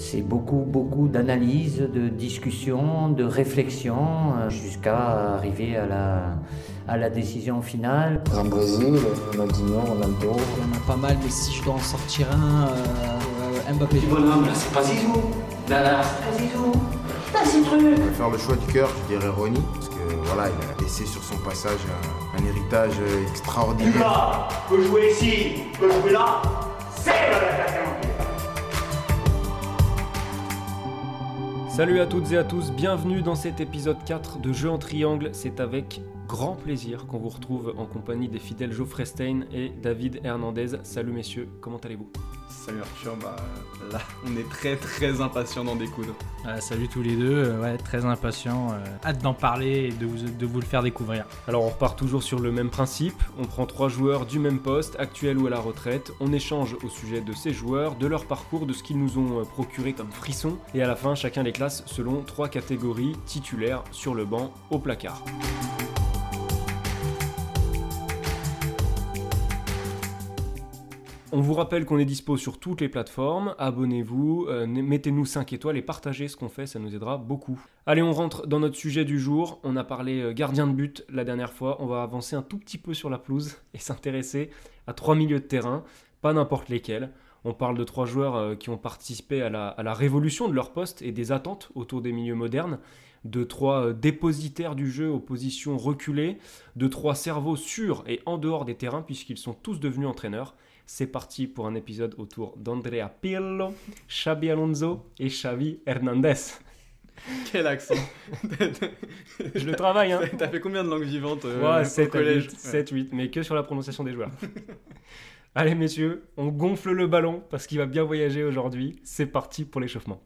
C'est beaucoup, beaucoup d'analyse, de discussion, de réflexion, euh, jusqu'à arriver à la, à la décision finale. En Brésil, Ronaldinho, Ronaldo. Il y en a pas mal, mais si je dois en sortir un, euh, Mbappé. bonhomme, là, c'est pas Zizou. Là, là, c'est pas Zizou. Là, c'est truc. Je vais faire le choix du cœur, je dirais Ronnie, parce que voilà, il a laissé sur son passage un, un héritage extraordinaire. Lucas peut jouer ici, peut jouer là. C'est Salut à toutes et à tous, bienvenue dans cet épisode 4 de Jeux en triangle. C'est avec grand plaisir qu'on vous retrouve en compagnie des fidèles Geoffrey Stein et David Hernandez. Salut messieurs, comment allez-vous? Salut Arthur, bah là on est très très impatient d'en découdre. Ah, salut tous les deux, euh, ouais, très impatient, euh, hâte d'en parler et de vous, de vous le faire découvrir. Alors on repart toujours sur le même principe, on prend trois joueurs du même poste, actuel ou à la retraite, on échange au sujet de ces joueurs, de leur parcours, de ce qu'ils nous ont euh, procuré comme frisson, et à la fin chacun les classe selon trois catégories titulaires sur le banc au placard. On vous rappelle qu'on est dispo sur toutes les plateformes, abonnez-vous, euh, mettez-nous 5 étoiles et partagez ce qu'on fait, ça nous aidera beaucoup. Allez, on rentre dans notre sujet du jour, on a parlé euh, gardien de but la dernière fois, on va avancer un tout petit peu sur la pelouse et s'intéresser à trois milieux de terrain, pas n'importe lesquels. On parle de trois joueurs euh, qui ont participé à la, à la révolution de leur poste et des attentes autour des milieux modernes de trois dépositaires du jeu aux positions reculées, de trois cerveaux sûrs et en dehors des terrains puisqu'ils sont tous devenus entraîneurs. C'est parti pour un épisode autour d'Andrea Pirlo, Xabi Alonso et Xavi Hernandez. Quel accent Je le travaille, hein T'as fait combien de langues vivantes euh, Ouais, au 7, collège 8, 7, 8, mais que sur la prononciation des joueurs. Allez messieurs, on gonfle le ballon parce qu'il va bien voyager aujourd'hui. C'est parti pour l'échauffement.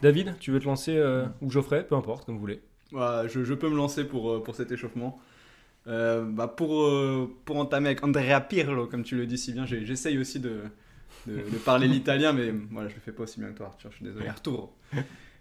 David, tu veux te lancer euh, ou Geoffrey, peu importe, comme vous voulez. Je, je peux me lancer pour, euh, pour cet échauffement. Euh, bah pour, euh, pour entamer avec Andrea Pirlo, comme tu le dis si bien, j'essaye aussi de, de, de parler l'italien, mais voilà, je le fais pas aussi bien que toi, Arthur, je suis désolé. Arturo.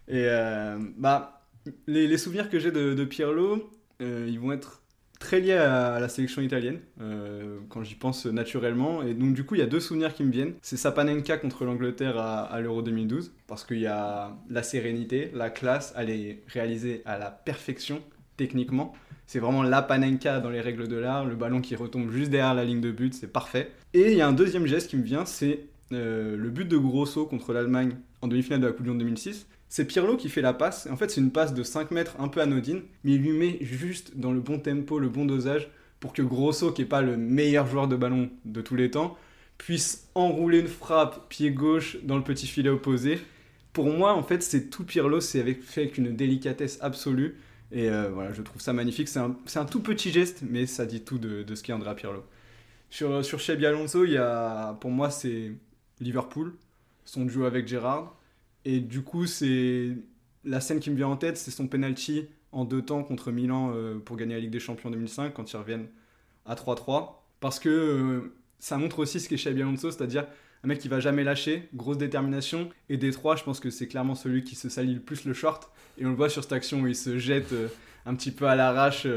Et euh, bah, les, les souvenirs que j'ai de, de Pirlo, ils vont être très liés à la sélection italienne, euh, quand j'y pense naturellement. Et donc, du coup, il y a deux souvenirs qui me viennent. C'est sa Panenka contre l'Angleterre à, à l'Euro 2012, parce qu'il y a la sérénité, la classe, elle est réalisée à la perfection, techniquement. C'est vraiment la Panenka dans les règles de l'art, le ballon qui retombe juste derrière la ligne de but, c'est parfait. Et il y a un deuxième geste qui me vient, c'est euh, le but de Grosso contre l'Allemagne en demi-finale de la Coupe du Monde 2006. C'est Pirlo qui fait la passe. En fait, c'est une passe de 5 mètres un peu anodine, mais il lui met juste dans le bon tempo, le bon dosage, pour que Grosso, qui n'est pas le meilleur joueur de ballon de tous les temps, puisse enrouler une frappe pied gauche dans le petit filet opposé. Pour moi, en fait, c'est tout Pirlo, c'est avec, fait avec une délicatesse absolue. Et euh, voilà, je trouve ça magnifique. C'est un, c'est un tout petit geste, mais ça dit tout de, de ce qu'est Pirlo. Sur, sur Xabi Alonso, il y a, pour moi, c'est Liverpool, son duo avec Gérard. Et du coup, c'est la scène qui me vient en tête, c'est son penalty en deux temps contre Milan euh, pour gagner la Ligue des Champions en 2005 quand ils reviennent à 3-3. Parce que euh, ça montre aussi ce qu'est Xabi Alonso, c'est-à-dire un mec qui va jamais lâcher, grosse détermination. Et des trois, je pense que c'est clairement celui qui se salit le plus le short. Et on le voit sur cette action où il se jette euh, un petit peu à l'arrache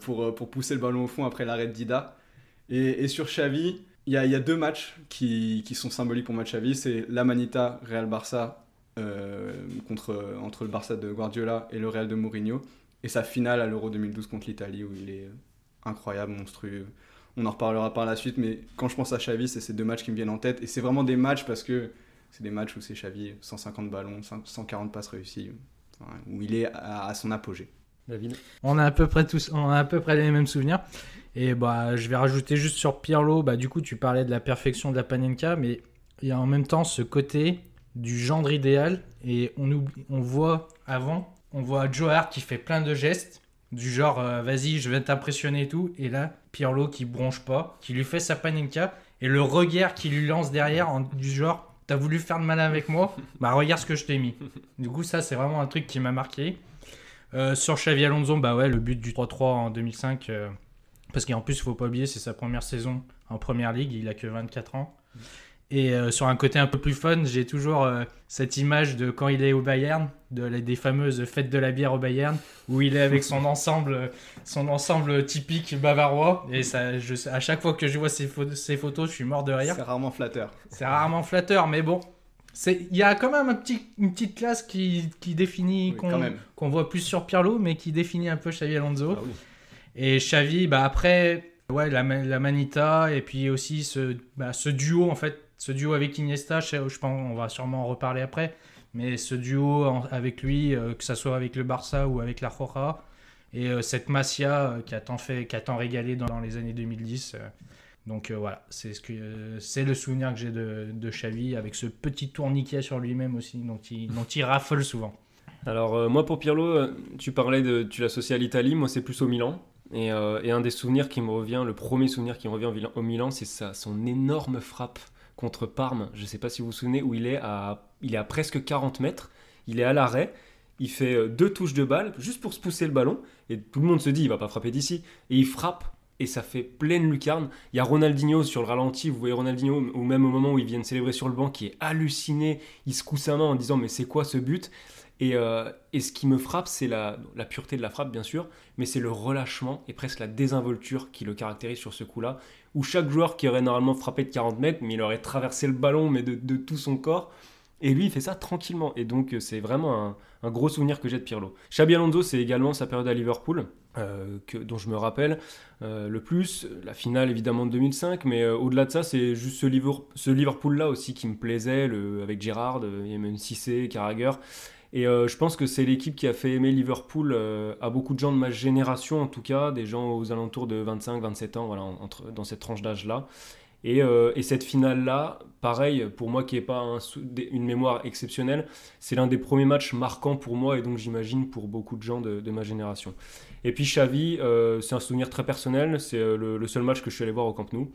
pour, pour pousser le ballon au fond après l'arrêt de Dida. Et, et sur Xavi, il y a, deux matchs qui, sont symboliques pour Xavi. C'est la Manita Real Barça euh, contre, entre le Barça de Guardiola et le Real de Mourinho. Et sa finale à l'Euro 2012 contre l'Italie où il est incroyable, monstrueux. On en reparlera par la suite, mais quand je pense à Xavi, c'est ces deux matchs qui me viennent en tête. Et c'est vraiment des matchs parce que c'est des matchs où c'est Xavi, 150 ballons, 140 passes réussies, où il est à son apogée. On a à peu près tous, les mêmes souvenirs. Et bah, je vais rajouter juste sur Pirlo, bah, du coup, tu parlais de la perfection de la Panenka, mais il y a en même temps ce côté du gendre idéal. Et on, oublie- on voit avant, on voit Joe Hart qui fait plein de gestes, du genre euh, vas-y, je vais t'impressionner et tout. Et là, Pirlo qui bronche pas, qui lui fait sa Panenka, et le regard qu'il lui lance derrière, du genre t'as voulu faire de malin avec moi, bah regarde ce que je t'ai mis. Du coup, ça, c'est vraiment un truc qui m'a marqué. Euh, sur Xavi Alonso, bah ouais, le but du 3-3 en 2005, euh, parce qu'en plus, il faut pas oublier, c'est sa première saison en première ligue, il a que 24 ans. Et euh, sur un côté un peu plus fun, j'ai toujours cette image de quand il est au Bayern, de, la- des fameuses fêtes de la bière au Bayern, où il est avec son ensemble, son ensemble typique bavarois. Et ça, je, à chaque fois que je vois ces photos, je suis mort de rire. C'est rarement flatteur. C'est rarement flatteur, mais bon. Il y a quand même un petit, une petite classe qui, qui définit, Oui, qu'on voit plus sur Pirlo, mais qui définit un peu Xavi Alonso. Ah oui. Et Xavi, bah après, ouais, la, ma- la Manita, et puis aussi ce, bah, ce duo, en fait, ce duo avec Iniesta, je, je pense on va sûrement en reparler après, mais ce duo en- avec lui, euh, que ça soit avec le Barça ou avec la Roja, et euh, cette Masia euh, qui, a tant fait, qui a tant régalé dans, dans les années 2010. Donc euh, voilà, c'est le souvenir que j'ai de, de avec ce petit tourniquet sur lui-même aussi, dont il, raffole souvent. Alors euh, moi pour Pirlo, euh, tu parlais de, tu l'associes à l'Italie, moi c'est plus au Milan. Et, un des souvenirs qui me revient, le premier souvenir qui me revient au Milan, c'est ça, son énorme frappe contre Parme. Je ne sais pas si vous vous souvenez où il est à, il est à presque 40 mètres. Il est à l'arrêt. Il fait deux touches de balle juste pour se pousser le ballon. Et tout le monde se dit, il va pas frapper d'ici. Et il frappe et ça fait pleine lucarne. Il y a Ronaldinho sur le ralenti. Vous voyez Ronaldinho, ou même au moment où il vient de célébrer sur le banc, qui est halluciné. Il secoue sa main en disant, mais c'est quoi ce but? Et, euh, et ce qui me frappe, c'est la, pureté de la frappe, bien sûr, mais c'est le relâchement et presque la désinvolture qui le caractérise sur ce coup-là, où chaque joueur qui aurait normalement frappé de 40 mètres, mais il aurait traversé le ballon, mais de, tout son corps, et lui, il fait ça tranquillement. Et donc, c'est vraiment un, un gros souvenir que j'ai de Pirlo. Xabi Alonso, c'est également sa période à Liverpool, euh, que, dont je me rappelle euh, le plus. La finale, évidemment, de 2005, mais euh, au-delà de ça, c'est juste ce, Liver- ce Liverpool-là aussi qui me plaisait, avec Gerrard, euh, et même Cissé, Carragher. Et je pense que c'est l'équipe qui a fait aimer Liverpool à beaucoup de gens de ma génération, en tout cas, des gens aux alentours de 25-27 ans, voilà, entre, dans cette tranche d'âge-là. Et, euh, et cette finale-là, pareil, pour moi qui n'ai pas une mémoire exceptionnelle, c'est l'un des premiers matchs marquants pour moi et donc j'imagine pour beaucoup de gens de, ma génération. Et puis Xavi, euh, c'est un souvenir très personnel, c'est euh, le, seul match que je suis allé voir au Camp Nou.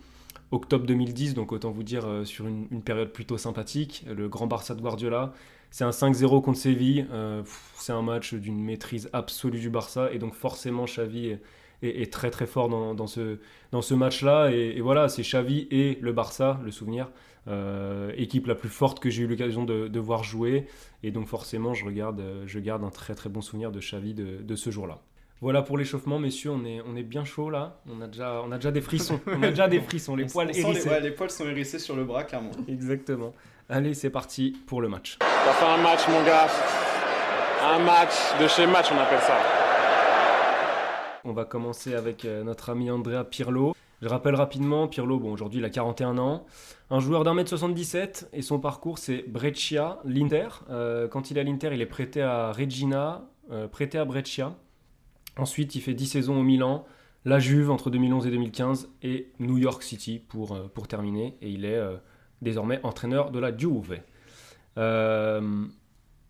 Octobre 2010, donc autant vous dire sur une, période plutôt sympathique, le grand Barça de Guardiola. C'est un 5-0 contre Séville, c'est un match d'une maîtrise absolue du Barça et donc forcément Xavi est, très très fort dans, dans ce, dans ce match-là. Et, et voilà, c'est Xavi et le Barça, le souvenir, euh, équipe la plus forte que j'ai eu l'occasion de, de voir jouer. Et donc forcément, je, regarde, euh, je garde un très très bon souvenir de Xavi de, de ce jour-là. Voilà pour l'échauffement, messieurs, on est, on est bien chaud là. On a déjà, on a déjà des frissons. On a déjà des frissons, les On poils les, ouais, les poils sont hérissés sur le bras, clairement. Exactement. Allez, c'est parti pour le match. On va faire un match, mon gars. Un match de chez match, on appelle ça. On va commencer avec euh, notre ami Andrea Pirlo. Je rappelle rapidement, Pirlo, bon, aujourd'hui il a 41 ans, un joueur d'un mètre 77 et son parcours c'est Brescia, l'Inter. Euh, quand il est à l'Inter, il est prêté à Regina, euh, prêté à Brescia. Ensuite, il fait 10 saisons au Milan, la Juve entre 2011 et 2015 et New York City pour, pour terminer. Et il est désormais entraîneur de la Juve.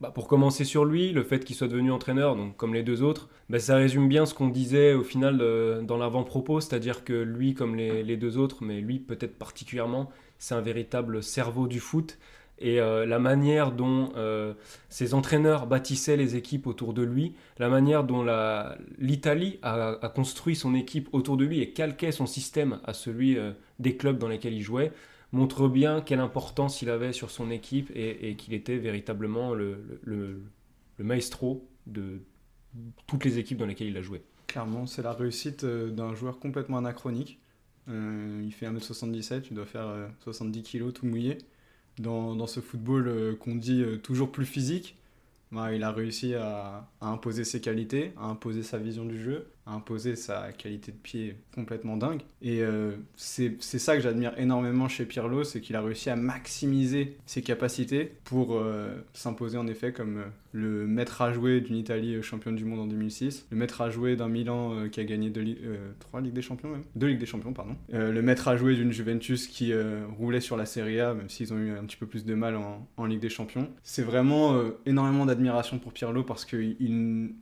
Bah, pour commencer sur lui, le fait qu'il soit devenu entraîneur, donc comme les deux autres, bah, ça résume bien ce qu'on disait au final dans l'avant-propos, c'est-à-dire que lui, comme les, deux autres, mais lui peut-être particulièrement, c'est un véritable cerveau du foot. Et euh, la manière dont euh, ses entraîneurs bâtissaient les équipes autour de lui, la manière dont l'Italie a, a construit son équipe autour de lui et calquait son système à celui euh, des clubs dans lesquels il jouait, montre bien quelle importance il avait sur son équipe et, qu'il était véritablement le, maestro de toutes les équipes dans lesquelles il a joué. Clairement, c'est la réussite euh, d'un joueur complètement anachronique. Euh, il fait 1m77, il doit faire euh, 70 kg tout mouillé. Dans, ce football euh, qu'on dit euh, toujours plus physique, bah, il a réussi à imposer ses qualités, à imposer sa vision du jeu, à imposer sa qualité de pied complètement dingue. Et euh, c'est ça que j'admire énormément chez Pirlo, c'est qu'il a réussi à maximiser ses capacités pour euh, s'imposer en effet comme euh, le maître à jouer d'une Italie championne du monde en 2006, le maître à jouer d'un Milan qui a gagné deux trois Ligues des Champions même, deux Ligues des Champions pardon, le maître à jouer d'une Juventus qui roulait sur la Serie A même s'ils ont eu un petit peu plus de mal en, en Ligue des Champions. C'est vraiment énormément d'admiration pour Pirlo parce que il,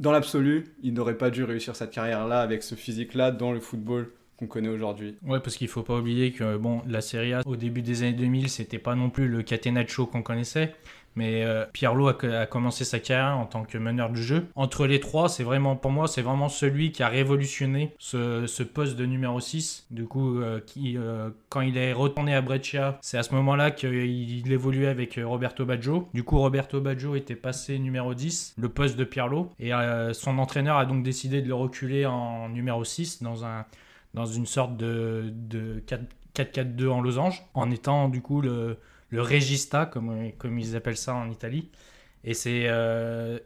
dans l'absolu, il n'aurait pas dû réussir cette carrière-là avec ce physique-là dans le football qu'on connaît aujourd'hui. Ouais, parce qu'il faut pas oublier que bon, la Serie A au début des années 2000, c'était pas non plus le catenaccio qu'on connaissait. Mais euh, a, commencé sa carrière en tant que meneur du jeu. Entre les trois, c'est vraiment, pour moi, c'est vraiment celui qui a révolutionné ce, poste de numéro 6. Du coup, euh, euh, quand il est retourné à Breccia, c'est à ce moment-là qu'il évoluait avec Roberto Baggio. Du coup, Roberto Baggio était passé numéro 10, le poste de Pirlo. Et son entraîneur a donc décidé de le reculer en numéro 6 dans, un, dans une sorte de, de 4-4-2 en losange, en étant du coup le le regista, comme, comme ils appellent ça en Italie. Et c'est euh,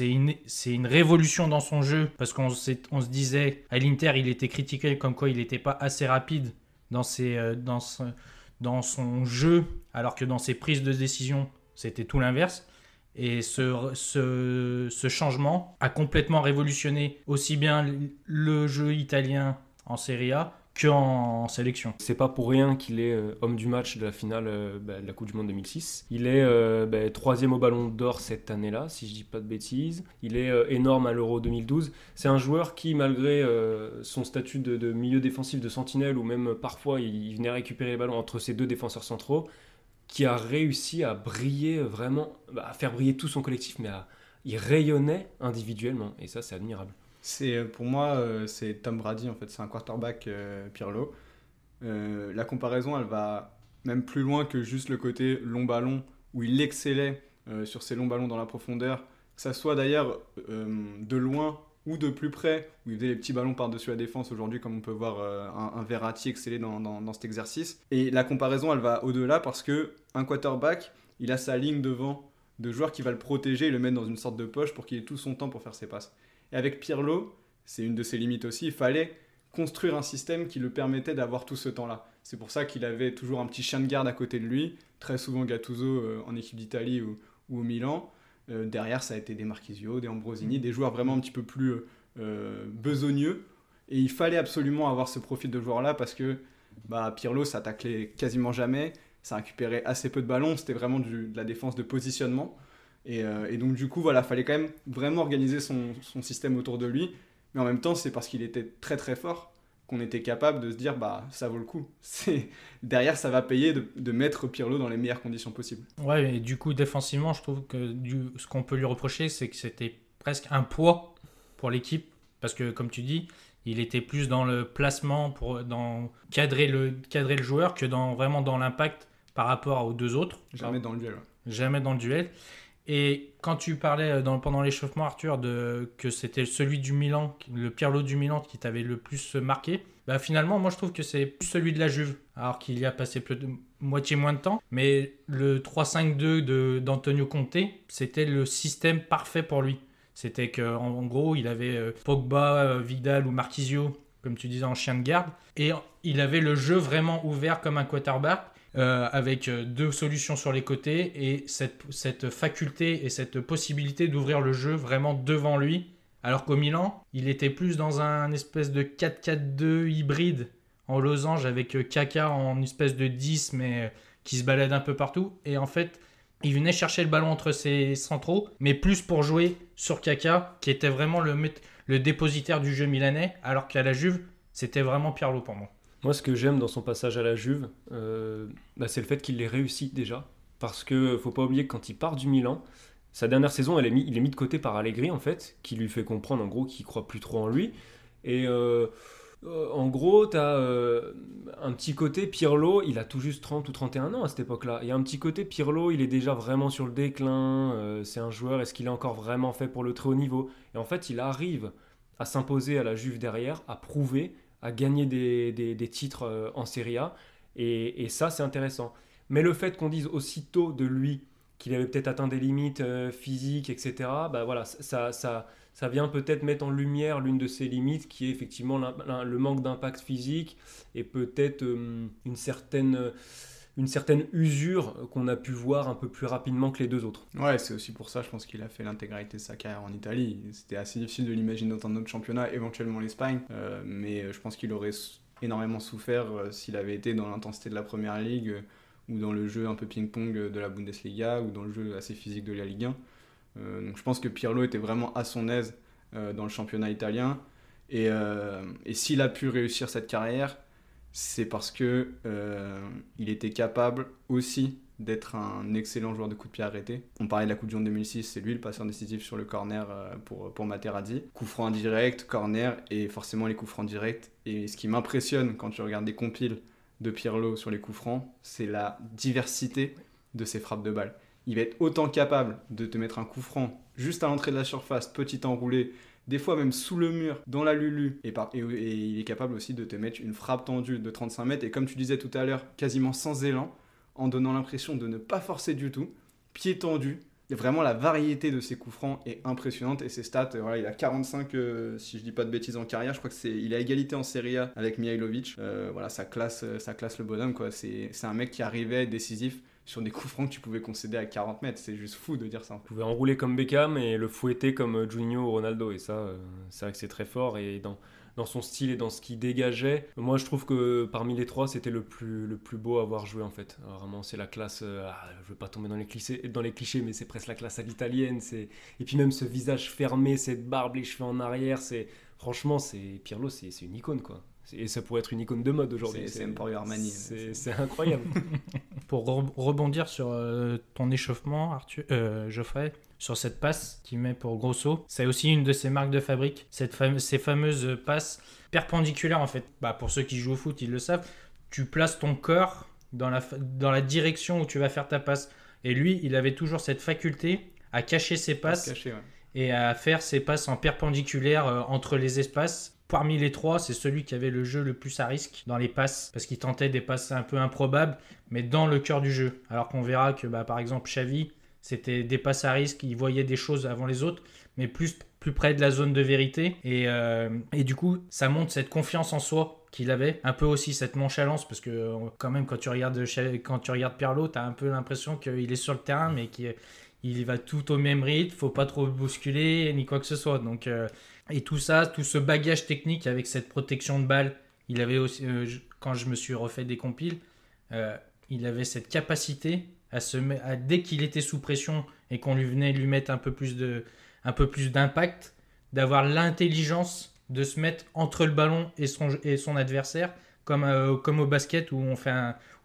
une, une, révolution dans son jeu, parce qu'on on se disait, à l'Inter, il était critiqué comme quoi il n'était pas assez rapide dans, ses, euh, dans, dans son jeu, alors que dans ses prises de décision, c'était tout l'inverse. Et ce, ce, ce, changement a complètement révolutionné aussi bien le jeu italien en Serie A qu'en sélection. C'est pas pour rien qu'il est euh, homme du match de la finale euh, bah, de la Coupe du Monde 2006. Il est euh, bah, troisième au Ballon d'Or cette année-là, si je dis pas de bêtises. Il est énorme à l'Euro 2012. C'est un joueur qui, malgré son statut de, milieu défensif de sentinelle, ou même parfois il, venait récupérer les ballons entre ses deux défenseurs centraux, qui a réussi à briller vraiment, bah, à faire briller tout son collectif, mais il rayonnait individuellement. Et ça, c'est admirable. C'est euh, pour moi euh, c'est Tom Brady en fait, c'est un quarterback euh, Pirlo. la comparaison elle va même plus loin que juste le côté long ballon où il excellait sur ses longs ballons dans la profondeur, que ça soit d'ailleurs de loin ou de plus près, où il faisait les petits ballons par-dessus la défense aujourd'hui, comme on peut voir un, un, Verratti exceller dans, dans, cet exercice. Et la comparaison, elle va au-delà parce que un quarterback, il a sa ligne devant de joueurs qui va le protéger et le mettre dans une sorte de poche pour qu'il ait tout son temps pour faire ses passes. Et avec Pirlo, c'est une de ses limites aussi, il fallait construire un système qui le permettait d'avoir tout ce temps-là. C'est pour ça qu'il avait toujours un petit chien de garde à côté de lui, très souvent Gattuso euh, en équipe d'Italie ou, au Milan. Euh, derrière, ça a été des Marquisio, des Ambrosini, des joueurs vraiment un petit peu plus euh, besogneux. Et il fallait absolument avoir ce profil de joueur-là parce que bah, Pirlo, ça taclait quasiment jamais, ça récupérait assez peu de ballons, c'était vraiment de la défense de positionnement. Euh, et, donc, du coup, voilà, fallait quand même vraiment organiser son, système autour de lui. Mais en même temps, c'est parce qu'il était très très fort qu'on était capable de se dire, bah, ça vaut le coup. C'est Derrière, ça va payer de, mettre Pirlo dans les meilleures conditions possibles. Ouais, et du coup, défensivement, je trouve que du, ce qu'on peut lui reprocher, c'est que c'était presque un poids pour l'équipe. Parce que, comme tu dis, il était plus dans le placement pour dans cadrer le, cadrer le joueur que dans, vraiment dans l'impact par rapport aux deux autres. Jamais dans le duel. Jamais dans le duel. Et quand tu parlais euh, pendant l'échauffement, Arthur, de, que c'était celui du Milan, le Pirlo du Milan qui t'avait le plus marqué, bah finalement, moi je trouve que c'est plus celui de la Juve, alors qu'il y a passé peu de, moitié moins de temps. Mais le 3-5-2 d'Antonio Conte, c'était le système parfait pour lui. C'était qu'en en gros, il avait euh, Pogba, euh, Vidal ou Marquisio, comme tu disais, en chien de garde. Et il avait le jeu vraiment ouvert comme un quarterback. Euh, avec euh, deux solutions sur les côtés et cette, faculté et cette possibilité d'ouvrir le jeu vraiment devant lui. Alors qu'au Milan, il était plus dans un espèce de 4-4-2 hybride en losange avec euh, Kaka en espèce de 10 mais qui se balade un peu partout. Et en fait, il venait chercher le ballon entre ses centraux, mais plus pour jouer sur Kaka, qui était vraiment le, le dépositaire du jeu milanais, alors qu'à la Juve, c'était vraiment Pirlo pour moi. Moi, ce que j'aime dans son passage à la Juve, euh, bah, c'est le fait qu'il l'ait réussi déjà. Parce que faut pas oublier que quand il part du Milan, sa dernière saison, elle est mis, il est mis de côté par Allegri, en fait, qui lui fait comprendre, en gros, qu'il croit plus trop en lui. Et euh, euh, en gros, tu as un petit côté Pirlo, il a tout juste 30 ou 31 ans à cette époque-là. Il y a un petit côté Pirlo, il est déjà vraiment sur le déclin. c'est un joueur, est-ce qu'il est encore vraiment fait pour le très haut niveau? Et en fait, il arrive à s'imposer à la Juve derrière, à prouver à gagner des, titres euh, en Serie A. Et, ça, c'est intéressant. Mais le fait qu'on dise aussitôt de lui qu'il avait peut-être atteint des limites euh, physiques, etc., bah voilà, ça, ça, ça vient peut-être mettre en lumière l'une de ses limites, qui est effectivement le manque d'impact physique et peut-être euh, une certaine une certaine usure qu'on a pu voir un peu plus rapidement que les deux autres. Ouais, c'est aussi pour ça, je pense qu'il a fait l'intégralité de sa carrière en Italie. C'était assez difficile de l'imaginer dans un autre championnat, éventuellement l'Espagne, euh, mais je pense qu'il aurait énormément souffert euh, s'il avait été dans l'intensité de la Première Ligue euh, ou dans le jeu un peu ping-pong de la Bundesliga ou dans le jeu assez physique de la Ligue 1. donc je pense que Pirlo était vraiment à son aise dans le championnat italien Et, et s'il a pu réussir cette carrière, c'est parce que euh, il était capable aussi d'être un excellent joueur de coup de pied arrêté. On parlait de la Coupe du Monde 2006, c'est lui le passeur décisif sur le corner euh, pour, pour Materazzi. Coup franc direct, corner et forcément les coups francs directs. Et ce qui m'impressionne quand tu regardes des compiles de Pirlo sur les coups francs, c'est la diversité de ses frappes de balle. Il va être autant capable de te mettre un coup franc juste à l'entrée de la surface, petit enroulé, des fois même sous le mur, dans la lulu, et, par, et, il est capable aussi de te mettre une frappe tendue de 35 mètres, et comme tu disais tout à l'heure, quasiment sans élan, en donnant l'impression de ne pas forcer du tout, pied tendu. Vraiment, la variété de ses coups francs est impressionnante. Et ses stats, euh, voilà, il a 45, euh, si je dis pas de bêtises, en carrière. Je crois que c'est, il a égalité en Serie A avec Mihailovic. Euh, voilà, ça classe, ça classe le bonhomme, quoi. C'est un mec qui arrivait décisif sur des coups francs que tu pouvais concéder à 40 mètres. C'est juste fou de dire ça. Il pouvait enrouler comme Beckham et le fouetter comme Juninho ou Ronaldo. Et ça, euh, c'est vrai que c'est très fort. Et dans, dans son style et dans ce qu'il dégageait, moi je trouve que parmi les trois, c'était le plus, le plus beau à avoir joué en fait. Vraiment, c'est la classe. euh, ah, je veux pas tomber dans les clichés, dans les clichés mais c'est presque la classe à l'italienne. C'est et puis même ce visage fermé, cette barbe, les cheveux en arrière, c'est franchement, c'est Pirlo, c'est une icône quoi. C'est- Et ça pourrait être une icône de mode aujourd'hui. C'est- Emporio Armani. C'est c'est incroyable. Pour re- rebondir sur euh, ton échauffement, Arthur, euh, Geoffrey, sur cette passe qu'il met pour Grosso, c'est aussi une de ses marques de fabrique. Cette fame- ces fameuses passes perpendiculaires, en fait. Bah, pour ceux qui jouent au foot, ils le savent. Tu places ton corps dans la, dans la direction où tu vas faire ta passe. Et lui, il avait toujours cette faculté à cacher ses passes ouais. et à faire ses passes en perpendiculaire euh, entre les espaces. Parmi les trois, c'est celui qui avait le jeu le plus à risque dans les passes, parce qu'il tentait des passes un peu improbables, mais dans le cœur du jeu. Alors qu'on verra que, bah, par exemple, Xavi, c'était des passes à risque, il voyait des choses avant les autres, mais plus, plus près de la zone de vérité. Et, euh, et du coup, ça montre cette confiance en soi qu'il avait, un peu aussi cette nonchalance, parce que euh, quand même, quand tu regardes, Xavi- quand tu regardes Pirlo, tu as un peu l'impression qu'il est sur le terrain, mais qu'il va tout au même rythme, faut pas trop le bousculer ni quoi que ce soit. Donc, euh, et tout ça, tout ce bagage technique avec cette protection de balle, il avait aussi, euh, quand je me suis refait des compiles, euh, il avait cette capacité à se à, dès qu'il était sous pression et qu'on lui venait lui mettre un peu plus de, un peu plus d'impact, d'avoir l'intelligence de se mettre entre le ballon et son, et son adversaire, comme, euh, comme au basket où on fait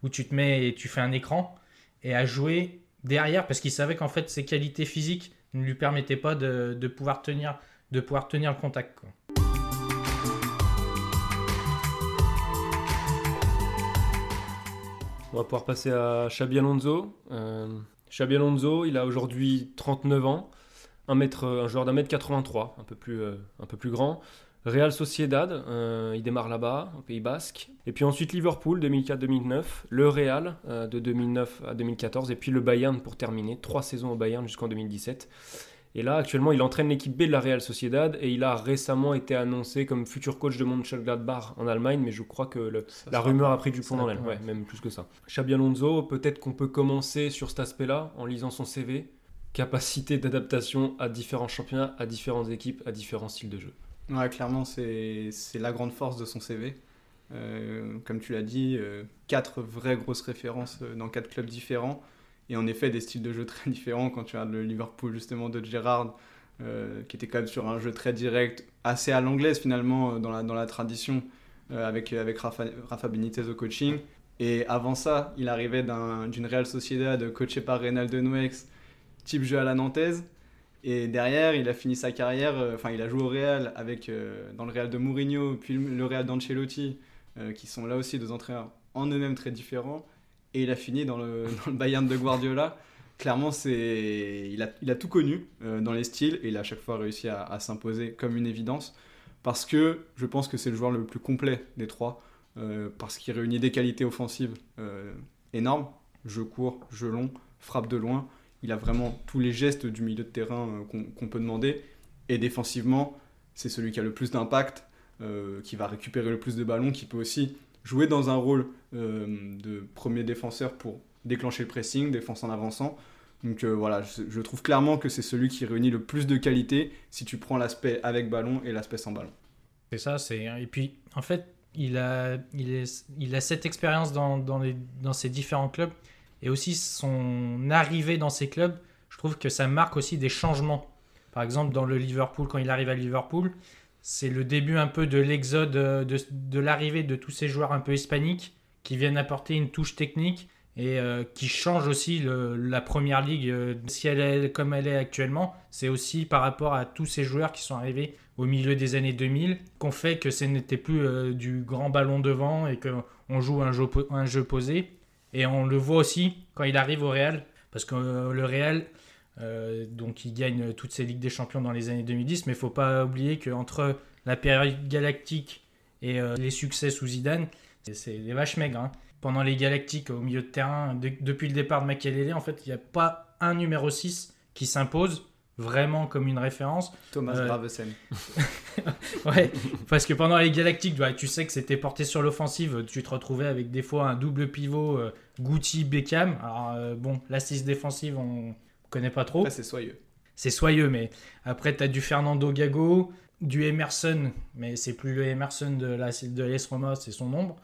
où tu te mets et tu fais un écran et à jouer derrière parce qu'il savait qu'en fait ses qualités physiques ne lui permettaient pas de, de pouvoir tenir de pouvoir tenir le contact. On va pouvoir passer à Xabi Alonso. Euh, Xabi Alonso, il a aujourd'hui 39 ans, un, mètre, un joueur d'un mètre 83, un peu plus, euh, un peu plus grand. Real Sociedad, euh, il démarre là-bas, au Pays Basque. Et puis ensuite Liverpool, 2004-2009. Le Real, euh, de 2009 à 2014. Et puis le Bayern pour terminer. Trois saisons au Bayern jusqu'en 2017. Et là, actuellement, il entraîne l'équipe B de la Real Sociedad. Et il a récemment été annoncé comme futur coach de Mönchengladbach en Allemagne. Mais je crois que le, la rumeur a pris du plomb dans l'aile, ouais, même plus que ça. Xabi Alonso, peut-être qu'on peut commencer sur cet aspect-là en lisant son CV. Capacité d'adaptation à différents championnats, à différentes équipes, à différents styles de jeu. Ouais, clairement, c'est c'est la grande force de son CV. Euh, comme tu l'as dit, euh, quatre vraies grosses références euh, dans quatre clubs différents. Et en effet, des styles de jeu très différents. Quand tu regardes le Liverpool, justement, de Gerrard, euh, qui était quand même sur un jeu très direct, assez à l'anglaise finalement, euh, dans la, dans la tradition, euh, avec, avec Rafa, Benitez au coaching. Et avant ça, il arrivait d'un- d'une Real Sociedad coachée par Reynaldo Nuex, type jeu à la nantaise. Et derrière, il a fini sa carrière, enfin, il a joué au Real avec, dans le Real de Mourinho, puis le Real d'Ancelotti, qui sont là aussi deux entraîneurs en eux-mêmes très différents. Et il a fini dans le, Bayern de Guardiola. Clairement, il, a, il a tout connu euh, dans les styles et il a à chaque fois réussi à, s'imposer comme une évidence. Parce que je pense que c'est le joueur le plus complet des trois. euh, parce qu'il réunit des qualités offensives euh, énormes jeu court, jeu long, frappe de loin. Il a vraiment tous les gestes du milieu de terrain qu'on peut demander. Et défensivement, c'est celui qui a le plus d'impact, qui va récupérer le plus de ballons, qui peut aussi jouer dans un rôle euh, de premier défenseur pour déclencher le pressing, défense en avançant. Donc euh, voilà, je, trouve clairement que c'est celui qui réunit le plus de qualités si tu prends l'aspect avec ballon et l'aspect sans ballon. C'est ça, c'est et puis en fait il a il, a cette expérience dans, dans ses différents clubs et aussi son arrivée dans ces clubs, je trouve que ça marque aussi des changements. Par exemple dans le Liverpool quand il arrive à Liverpool, c'est le début un peu de l'exode, euh, de, l'arrivée de tous ces joueurs un peu hispaniques qui viennent apporter une touche technique et euh, qui changent aussi la première ligue. euh, si elle est comme elle est actuellement, c'est aussi par rapport à tous ces joueurs qui sont arrivés au milieu des années 2000 qu'on fait que ce n'était plus du grand ballon devant et qu'on joue un jeu, un jeu posé. Et on le voit aussi quand il arrive au Real, parce que le Real, euh, donc il gagne toutes ces Ligues des Champions dans les années 2010, mais il faut pas oublier qu'entre la période galactique et euh, les succès sous Zidane, c'est- des vaches maigres. hein. Pendant les galactiques, au milieu de terrain, de- depuis le départ de Makelele, en fait, il n'y a pas un numéro 6 qui s'impose vraiment comme une référence. Thomas Euh, Gravesen. Ouais, parce que pendant les Galactiques, tu sais que c'était porté sur l'offensive. Tu te retrouvais avec des fois un double pivot euh, Gucci Beckham. Alors bon, l'assise défensive, on connaît pas trop. Après, c'est soyeux. C'est soyeux, mais après tu as du Fernando Gago, du Emerson, mais c'est plus le Emerson de la de l'AS Roma, c'est son ombre.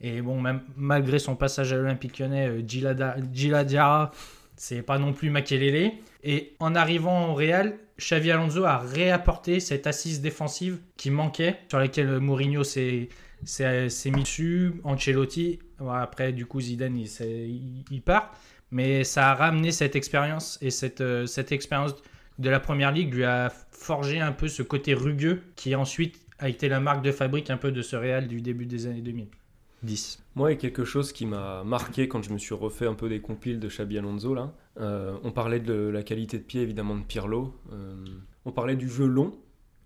Et bon, même malgré son passage à l'Olympique Lyonnais, euh, Gilada- Gila Diarra, c'est pas non plus Makelele. Et en arrivant au Real, Xavi Alonso a réapporté cette assise défensive qui manquait, sur laquelle Mourinho s'est s'est- s'est mis dessus, Ancelotti, après du coup Zidane il part, mais ça a ramené cette expérience et cette, euh, cette expérience de la première ligue lui a forgé un peu ce côté rugueux qui ensuite a été la marque de fabrique un peu de ce Real du début des années 2010. Moi, il y a quelque chose qui m'a marqué quand je me suis refait un peu des compiles de Xabi Alonso. Là. Euh, on parlait de la qualité de pied, évidemment, de Pirlo. Euh, on parlait du jeu long.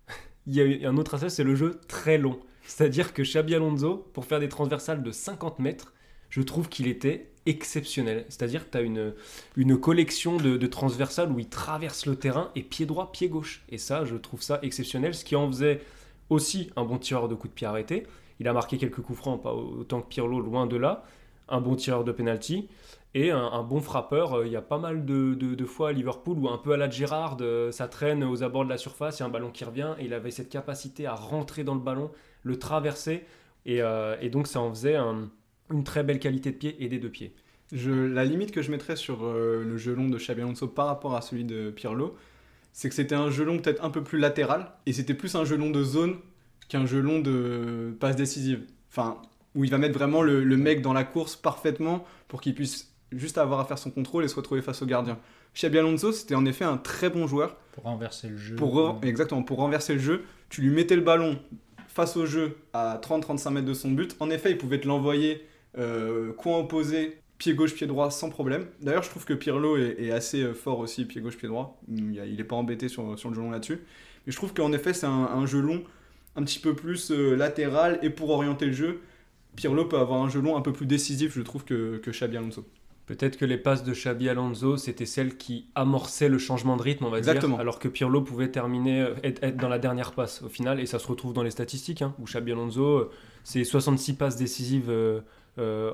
il y a un autre aspect, c'est le jeu très long. C'est-à-dire que Xabi Alonso, pour faire des transversales de 50 mètres, je trouve qu'il était exceptionnel. C'est-à-dire que tu as une, une collection de, transversales où il traverse le terrain et pied droit, pied gauche. Et ça, je trouve ça exceptionnel, ce qui en faisait aussi un bon tireur de coups de pied arrêtés. Il a marqué quelques coups francs, pas autant que Pirlo, loin de là. Un bon tireur de penalty et un, bon frappeur. Euh, Il y a pas mal de, de- de fois à Liverpool où un peu à la Gérard, euh, ça traîne aux abords de la surface, il y a un ballon qui revient et il avait cette capacité à rentrer dans le ballon, le traverser et, euh, et donc ça en faisait un- une très belle qualité de pied et des deux pieds. Je, la limite que je mettrais sur euh, le jeu long de Xabi Alonso par rapport à celui de Pirlo, c'est que c'était un jeu long peut-être un peu plus latéral et c'était plus un jeu long de zone qu'un jeu long de passe décisive. Enfin, où il va mettre vraiment le, le mec dans la course parfaitement pour qu'il puisse juste avoir à faire son contrôle et se retrouver face au gardien. Xabi Alonso, c'était en effet un très bon joueur Pour renverser le jeu. pour re- exactement pour renverser le jeu. Tu lui mettais le ballon face au jeu à 30-35 mètres de son but. En effet, il pouvait te l'envoyer euh, coin opposé, pied gauche, pied droit, sans problème. D'ailleurs, je trouve que Pirlo est, est assez euh, fort aussi, pied gauche, pied droit. Il n'est pas embêté sur, sur le jeu long là-dessus. Mais je trouve qu'en effet, c'est un, un jeu long un petit peu plus euh, latéral et pour orienter le jeu. Pirlo peut avoir un jeu long un peu plus décisif, je trouve, que, que Xabi Alonso. Peut-être que les passes de Xabi Alonso, c'était celles qui amorçaient le changement de rythme, on va Exactement. dire, alors que Pirlo pouvait terminer, être, être dans la dernière passe au final, et ça se retrouve dans les statistiques, hein, où Xabi Alonso, c'est 66 passes décisives euh,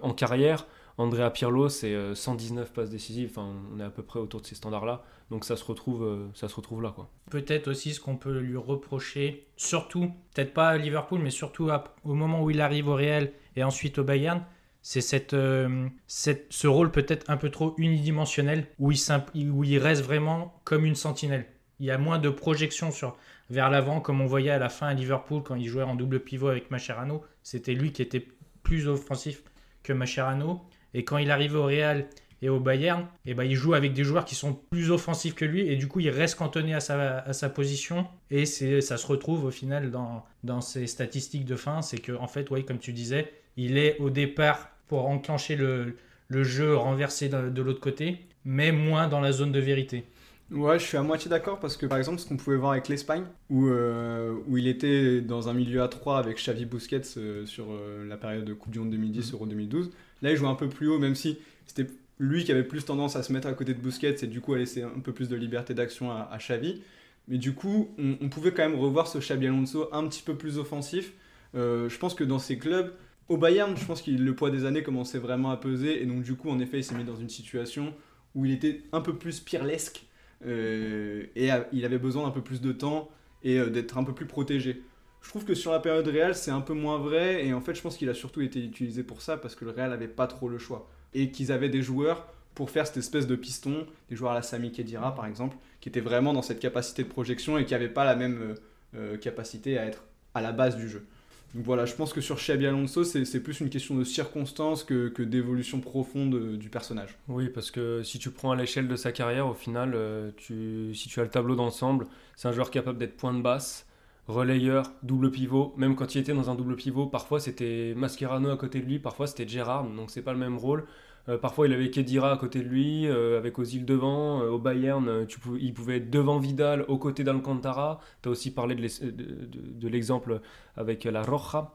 en carrière, Andrea Pirlo, c'est euh, 119 passes décisives, enfin, on est à peu près autour de ces standards-là, donc ça se retrouve, euh, ça se retrouve là. Peut-être aussi ce qu'on peut lui reprocher, surtout, peut-être pas à Liverpool, mais surtout au moment où il arrive au Real et ensuite au Bayern, c'est cette, euh, cette- ce rôle peut-être un peu trop unidimensionnel où il, où il reste vraiment comme une sentinelle. Il y a moins de projection sur, vers l'avant, comme on voyait à la fin à Liverpool quand il jouait en double pivot avec Mascherano. C'était lui qui était plus offensif que Mascherano. Et quand il arrivait au Real et au Bayern, et ben, il joue avec des joueurs qui sont plus offensifs que lui et du coup il reste cantonné à sa, à sa position et ça se retrouve au final dans, dans ses statistiques de fin. C'est que en fait, ouais, comme tu disais, il est au départ pour enclencher le, le jeu renversé de l'autre côté, mais moins dans la zone de vérité. Ouais, je suis à moitié d'accord parce que par exemple, ce qu'on pouvait voir avec l'Espagne, où, euh, où il était dans un milieu à 3 avec Xavi Busquets euh, sur euh, la période de Coupe du Monde 2010, Euro 2012, là il jouait un peu plus haut, même si c'était lui qui avait plus tendance à se mettre à côté de Busquets et du coup à laisser un peu plus de liberté d'action à, à Xavi. Mais du coup, on, on pouvait quand même revoir ce Xabi Alonso un petit peu plus offensif. Je pense que dans ces clubs, au Bayern, je pense que le poids des années commençait vraiment à peser et donc du coup, en effet, il s'est mis dans une situation où il était un peu plus pirlesque et a- il avait besoin d'un peu plus de temps et euh, d'être un peu plus protégé. Je trouve que sur la période réelle, c'est un peu moins vrai et en fait, je pense qu'il a surtout été utilisé pour ça parce que le Real n'avait pas trop le choix et qu'ils avaient des joueurs pour faire cette espèce de piston, des joueurs à la Sami Khedira par exemple, qui étaient vraiment dans cette capacité de projection et qui n'avaient pas la même, euh, euh, capacité à être à la base du jeu. Voilà, je pense que sur Xabi Alonso, c'est plus une question de circonstances que, que d'évolution profonde euh, du personnage. Oui, parce que si tu prends à l'échelle de sa carrière, au final, euh, tu, si tu as le tableau d'ensemble, c'est un joueur capable d'être point de basse, relayeur, double pivot. Même quand il était dans un double pivot, parfois c'était Mascherano à côté de lui, parfois c'était Gérard, donc c'est pas le même rôle. Euh, parfois il avait Kedira à côté de lui, euh, avec Ozil devant. Euh, au Bayern, euh, tu il pouvait être devant Vidal, aux côtés d'Alcantara. Tu as aussi parlé de l'exemple avec la Roja.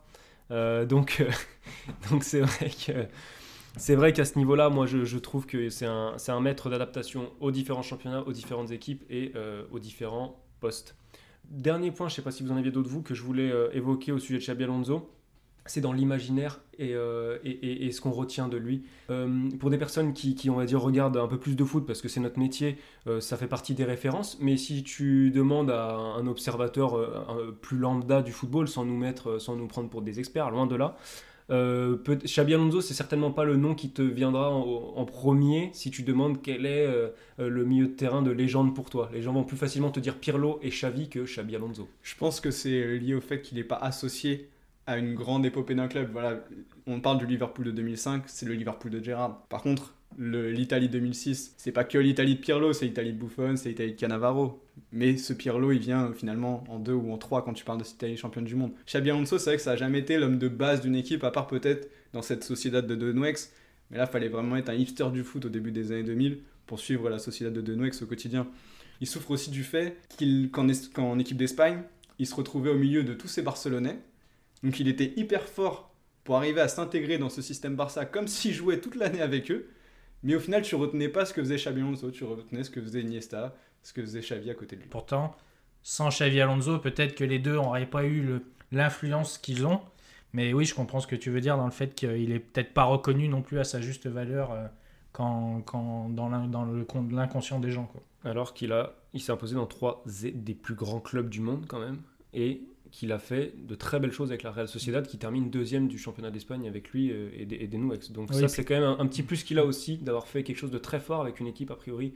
Euh, donc c'est vrai qu'à ce niveau-là, moi je, trouve que c'est un, maître d'adaptation aux différents championnats, aux différentes équipes et aux différents postes. Dernier point, je ne sais pas si vous en aviez d'autres vous, que je voulais évoquer au sujet de Xabi Alonso, c'est dans l'imaginaire et, euh, et- et- et ce qu'on retient de lui. Euh, pour des personnes qui, qui, on va dire, regardent un peu plus de foot parce que c'est notre métier, euh, ça fait partie des références, mais si tu demandes à un observateur plus lambda du football, sans nous mettre, sans nous prendre pour des experts, loin de là, euh, Alonso, c'est certainement pas le nom qui te viendra en, premier si tu demandes quel est le milieu de terrain de légende pour toi. Les gens vont plus facilement te dire Pirlo et Xavi que Xabi Alonso. Je pense que c'est lié au fait qu'il n'est pas associé à une grande épopée d'un club. Voilà, on parle du Liverpool de 2005, c'est le Liverpool de Gerrard. Par contre, l'Italie 2006, c'est pas que l'Italie de Pirlo, c'est l'Italie de Buffon, c'est l'Italie de Cannavaro. Mais ce Pirlo, il vient euh, finalement en deux ou en trois quand tu parles de cette Italie championne du monde. Xabi Alonso, c'est vrai que ça a jamais été l'homme de base d'une équipe, à part peut-être dans cette Sociedad de De Nuex. Mais là, fallait vraiment être un hipster du foot au début des années 2000 pour suivre la Sociedad de De Nuex au quotidien. Il souffre aussi du fait qu'en équipe d'Espagne, il se retrouvait au milieu de tous ces Barcelonais. Donc il était hyper fort pour arriver à s'intégrer dans ce système Barça comme s'il jouait toute l'année avec eux. Mais au final, tu retenais pas ce que faisait Xabi Alonso, tu retenais ce que faisait Iniesta, ce que faisait Xavi à côté de lui. Pourtant, sans Xavi Alonso, peut-être que les deux n'auraient pas eu l'influence qu'ils ont. Mais oui, je comprends ce que tu veux dire dans le fait qu'il est peut-être pas reconnu non plus à sa juste valeur euh, quand, quand dans, dans le con- l'inconscient des gens. Quoi. Alors qu'il a, il s'est imposé dans trois des plus grands clubs du monde quand même, et qu'il a fait de très belles choses avec la Real Sociedad, qui termine deuxième du championnat d'Espagne avec lui euh, et des, et des. Donc Oui, ça, c'est quand même un, un petit plus qu'il a aussi d'avoir fait quelque chose de très fort avec une équipe a priori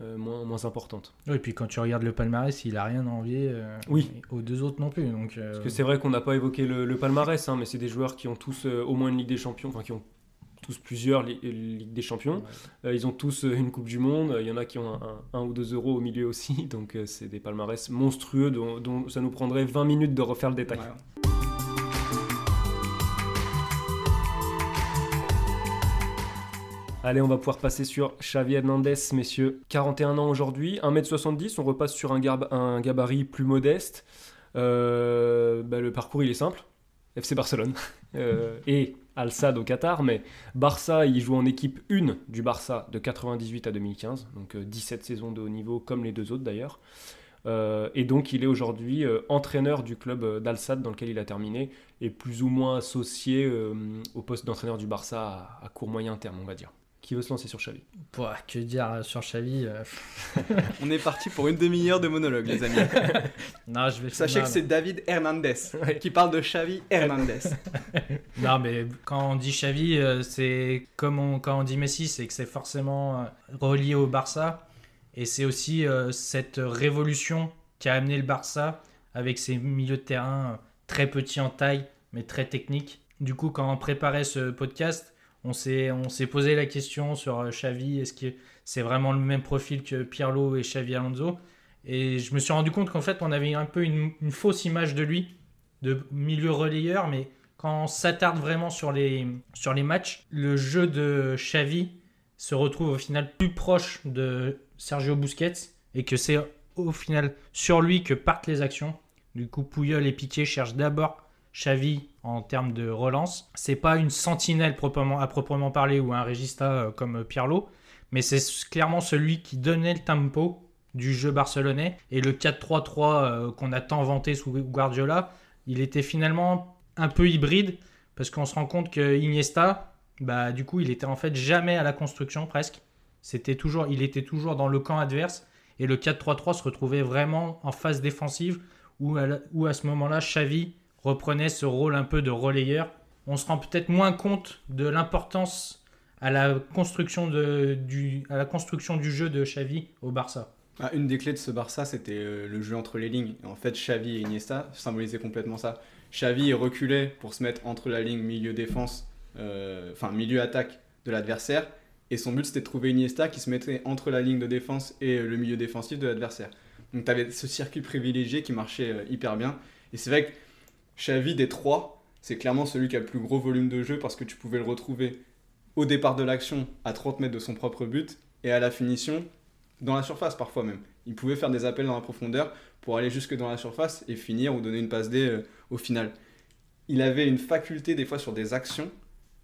euh, moins, moins importante. Oui, et puis quand tu regardes le palmarès, il a rien à envier euh, Oui. aux deux autres non plus. Donc, euh, Parce que c'est vrai qu'on n'a pas évoqué le, le palmarès, hein, mais c'est des joueurs qui ont tous au moins une Ligue des Champions, enfin qui ont tous plusieurs li- Ligues des Champions. Euh, ils ont tous euh, une Coupe du Monde. Il y en a qui ont un, un- un ou deux euros au milieu aussi. Donc euh, c'est des palmarès monstrueux dont, dont ça nous prendrait 20 minutes de refaire le détail. Ouais. Allez, on va pouvoir passer sur Xavi Hernandez, messieurs. 41 ans aujourd'hui, 1m70, on repasse sur un, gabarit plus modeste. Euh, bah, le parcours, il est simple. FC Barcelone Euh, et Al Sadd au Qatar, mais Barça, il joue en équipe 1 du Barça de 98 à 2015, donc euh, 17 saisons de haut niveau, comme les deux autres d'ailleurs. Euh, et donc il est aujourd'hui euh, entraîneur du club euh, d'Al Sadd dans lequel il a terminé, et plus ou moins associé euh, au poste d'entraîneur du Barça à, à court moyen terme, on va dire. Qui veut se lancer sur Xavi Pouah, que dire sur Xavi euh, On est parti pour une demi-heure de monologue, les amis. Non, je vais Sachez non, que c'est David Hernandez qui parle de Xavi Hernandez. Non, mais quand on dit Xavi, euh, c'est comme on- quand on dit Messi, c'est que c'est forcément euh, relié au Barça. Et c'est aussi euh, cette révolution qui a amené le Barça avec ses milieux de terrain très petits en taille, mais très techniques. Du coup, quand on préparait ce podcast, on s'est, posé la question sur euh, Xavi, est-ce que c'est vraiment le même profil que Pirlo et Xavi Alonso? Et je me suis rendu compte qu'en fait, on avait un peu une, fausse image de lui, de milieu relayeur, mais quand on s'attarde vraiment sur les, matchs, le jeu de Xavi se retrouve au final plus proche de Sergio Busquets et que c'est au final sur lui que partent les actions. Du coup, Puyol et Piqué cherchent d'abord Xavi en termes de relance. C'est pas une sentinelle à proprement parler ou un régista euh, comme Pirlo, mais c'est clairement celui qui donnait le tempo du jeu barcelonais et le 4-3-3 euh, qu'on a tant vanté sous Guardiola, il était finalement un peu hybride parce qu'on se rend compte que Iniesta, bah du coup, il était en fait jamais à la construction presque. C'était toujours, il était toujours dans le camp adverse et le 4-3-3 se retrouvait vraiment en phase défensive où à, où à ce moment-là, Xavi reprenait ce rôle un peu de relayeur. On se rend peut-être moins compte de l'importance à la construction du à la construction du jeu de Xavi au Barça. Ah, une des clés de ce Barça, c'était euh, le jeu entre les lignes. En fait, Xavi et Iniesta symbolisaient complètement ça. Xavi reculait pour se mettre entre la ligne milieu-défense, euh, enfin milieu-attaque de l'adversaire. Et son but, c'était de trouver Iniesta qui se mettait entre la ligne de défense et le milieu défensif de l'adversaire. Donc tu avais ce circuit privilégié qui marchait euh, hyper bien. Et c'est vrai que Xavi des trois, c'est clairement celui qui a le plus gros volume de jeu parce que tu pouvais le retrouver au départ de l'action à 30 mètres de son propre but et à la finition dans la surface parfois même. Il pouvait faire des appels dans la profondeur pour aller jusque dans la surface et finir ou donner une passe D euh, au final. Il avait une faculté des fois sur des actions.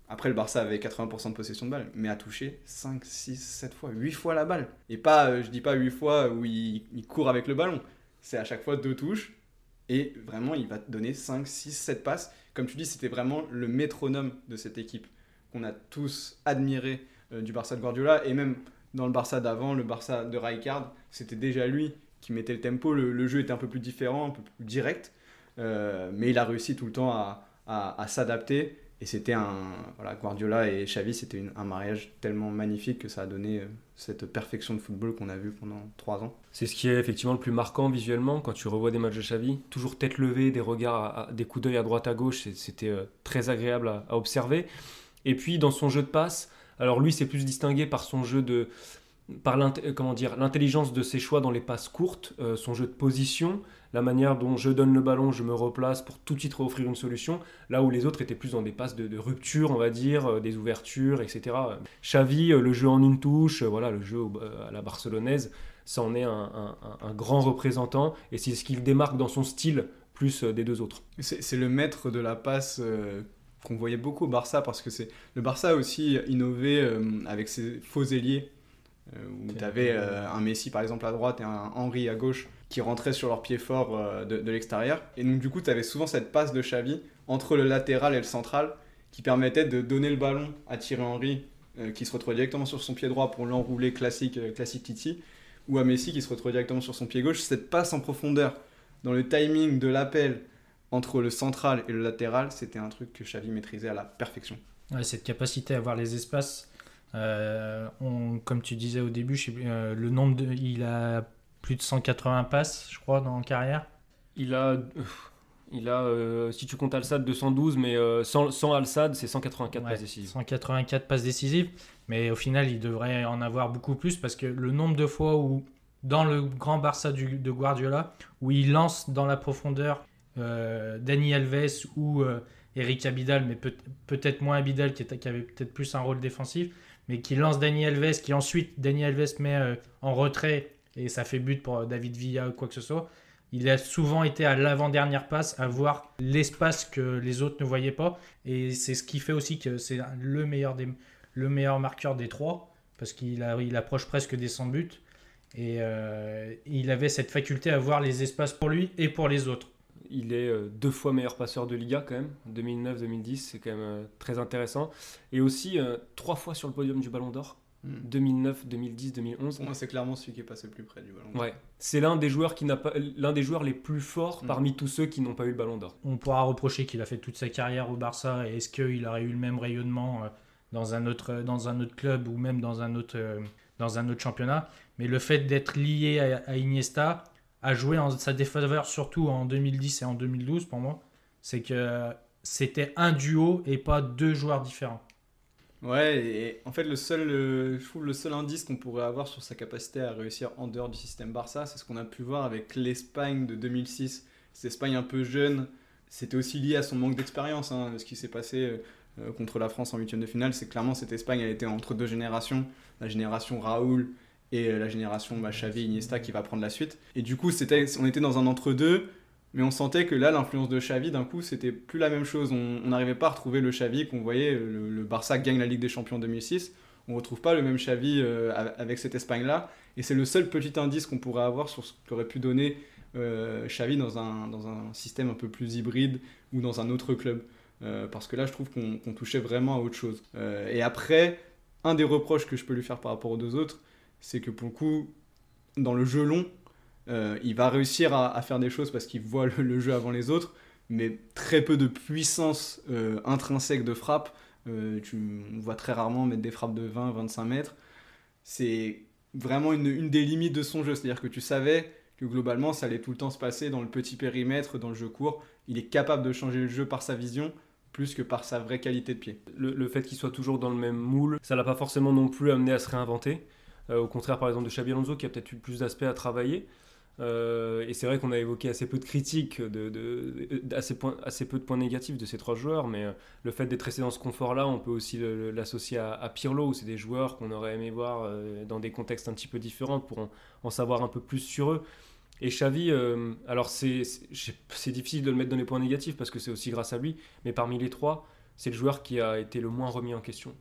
Après, le Barça avait 80% de possession de balle, mais a touché 5, 6, 7 fois, 8 fois la balle. Et pas, euh, je dis pas 8 fois où il, il court avec le ballon. C'est à chaque fois deux touches. Et vraiment, il va te donner 5, 6, 7 passes. Comme tu dis, c'était vraiment le métronome de cette équipe qu'on a tous admiré euh, du Barça de Guardiola. Et même dans le Barça d'avant, le Barça de Rijkaard, c'était déjà lui qui mettait le tempo. Le, jeu était un peu plus différent, un peu plus direct. Euh, mais il a réussi tout le temps à s'adapter. Et c'était un. Voilà, Guardiola et Xavi, c'était un mariage tellement magnifique que ça a donné euh, cette perfection de football qu'on a vu pendant trois ans. C'est ce qui est effectivement le plus marquant visuellement quand tu revois des matchs de Xavi. Toujours tête levée, des regards, des coups d'œil à droite à gauche, c'était euh, très agréable à, à observer. Et puis dans son jeu de passe, alors lui c'est plus distingué par son jeu de par dire l'intelligence de ses choix dans les passes courtes, euh, son jeu de position, la manière dont je donne le ballon, je me replace pour tout de suite offrir une solution, là où les autres étaient plus dans des passes de, rupture, on va dire, euh, des ouvertures, etc. Xavi, euh, le jeu en une touche, euh, voilà, le jeu euh, à la barcelonaise, ça en est un, grand représentant, et c'est ce qu'il démarque dans son style plus euh, des deux autres. C'est le maître de la passe euh, qu'on voyait beaucoup au Barça, parce que c'est le Barça a aussi innové euh, avec ses faux ailiers euh, où tu avais euh, un Messi par exemple à droite et un Henry à gauche qui rentraient sur leur pied fort euh, de, de l'extérieur. Et donc du coup, tu avais souvent cette passe de Xavi entre le latéral et le central qui permettait de donner le ballon à Thierry Henry euh, qui se retrouvait directement sur son pied droit pour l'enrouler classique, classique Titi ou à Messi qui se retrouvait directement sur son pied gauche. Cette passe en profondeur dans le timing de l'appel entre le central et le latéral, c'était un truc que Xavi maîtrisait à la perfection. Ouais, cette capacité à voir les espaces euh, on, comme tu disais au début, je sais plus, euh, le nombre de, il a plus de 180 passes, je crois, dans la carrière. Il a, il a euh, si tu comptes Al-Sad, 212, mais sans, sans Al-Sad, c'est 184 Ouais, passes décisives. 184 passes décisives, mais au final, il devrait en avoir beaucoup plus parce que le nombre de fois où, dans le grand Barça du, de Guardiola, où il lance dans la profondeur Dani Alves ou Eric Abidal, mais peut- peut-être moins Abidal qui avait peut-être plus un rôle défensif, mais qui lance Dani Alves, qui ensuite Dani Alves met euh, en retrait et ça fait but pour euh, David Villa ou quoi que ce soit. Il a souvent été à l'avant-dernière passe à voir l'espace que les autres ne voyaient pas. Et c'est ce qui fait aussi que c'est le meilleur, marqueur des trois, parce qu'il approche presque des 100 buts. Et euh, il avait cette faculté à voir les espaces pour lui et pour les autres. Il est euh, deux fois meilleur passeur de Liga quand même, 2009-2010, c'est quand même euh, très intéressant. Et aussi euh, trois fois sur le podium du Ballon d'Or, Hmm. 2009, 2010, 2011. Pour moi, c'est clairement celui qui est passé le plus près du ballon. Ouais, c'est l'un des joueurs qui n'a pas, l'un des joueurs les plus forts Mm. parmi tous ceux qui n'ont pas eu le Ballon d'Or. On pourra reprocher qu'il a fait toute sa carrière au Barça. Et est-ce qu'il aurait eu le même rayonnement euh, dans un autre, dans un autre club ou même dans un autre, euh, dans un autre championnat? Mais le fait d'être lié à, à Iniesta a joué en sa défaveur, surtout en 2010 et en 2012 pour moi. C'est que c'était un duo et pas deux joueurs différents. Ouais, et en fait, le seul, euh, je trouve le seul indice qu'on pourrait avoir sur sa capacité à réussir en dehors du système Barça, c'est ce qu'on a pu voir avec l'Espagne de 2006. Cette Espagne un peu jeune, c'était aussi lié à son manque d'expérience. Hein, ce qui s'est passé euh, contre la France en huitième de finale, c'est clairement cette Espagne, elle était entre deux générations, la génération Raoul et euh, la génération bah, Xavi, Iniesta qui va prendre la suite. Et du coup, on était dans un entre-deux. Mais on sentait que là, l'influence de Xavi, d'un coup, c'était plus la même chose. On n'arrivait pas à retrouver le Xavi qu'on voyait. Le, le Barça gagne la Ligue des Champions en 2006. On retrouve pas le même Xavi euh, avec cette Espagne-là. Et c'est le seul petit indice qu'on pourrait avoir sur ce qu'aurait pu donner euh, Xavi dans un, dans un système un peu plus hybride ou dans un autre club. Euh, parce que là, je trouve qu'on touchait vraiment à autre chose. Euh, et après, un des reproches que je peux lui faire par rapport aux deux autres, c'est que pour le coup, dans le jeu long, euh, il va réussir à, faire des choses parce qu'il voit le, jeu avant les autres, mais très peu de puissance euh, intrinsèque de frappe. Euh, tu, on voit très rarement mettre des frappes de 20-25 mètres. C'est vraiment une, une des limites de son jeu. C'est-à-dire que tu savais que globalement, ça allait tout le temps se passer dans le petit périmètre, dans le jeu court. Il est capable de changer le jeu par sa vision plus que par sa vraie qualité de pied. Le, le fait qu'il soit toujours dans le même moule, ça l'a pas forcément non plus amené à se réinventer. Euh, au contraire, par exemple, de Xabi Alonso qui a peut-être eu plus d'aspects à travailler. Euh, et c'est vrai qu'on a évoqué assez peu de critiques, assez, peu de points négatifs de ces trois joueurs, mais euh, le fait d'être resté dans ce confort-là, on peut aussi l'associer à, Pirlo, où c'est des joueurs qu'on aurait aimé voir dans des contextes un petit peu différents pour en, en savoir un peu plus sur eux. Et Xavi, alors c'est difficile de le mettre dans les points négatifs parce que c'est aussi grâce à lui, mais parmi les trois, c'est le joueur qui a été le moins remis en question,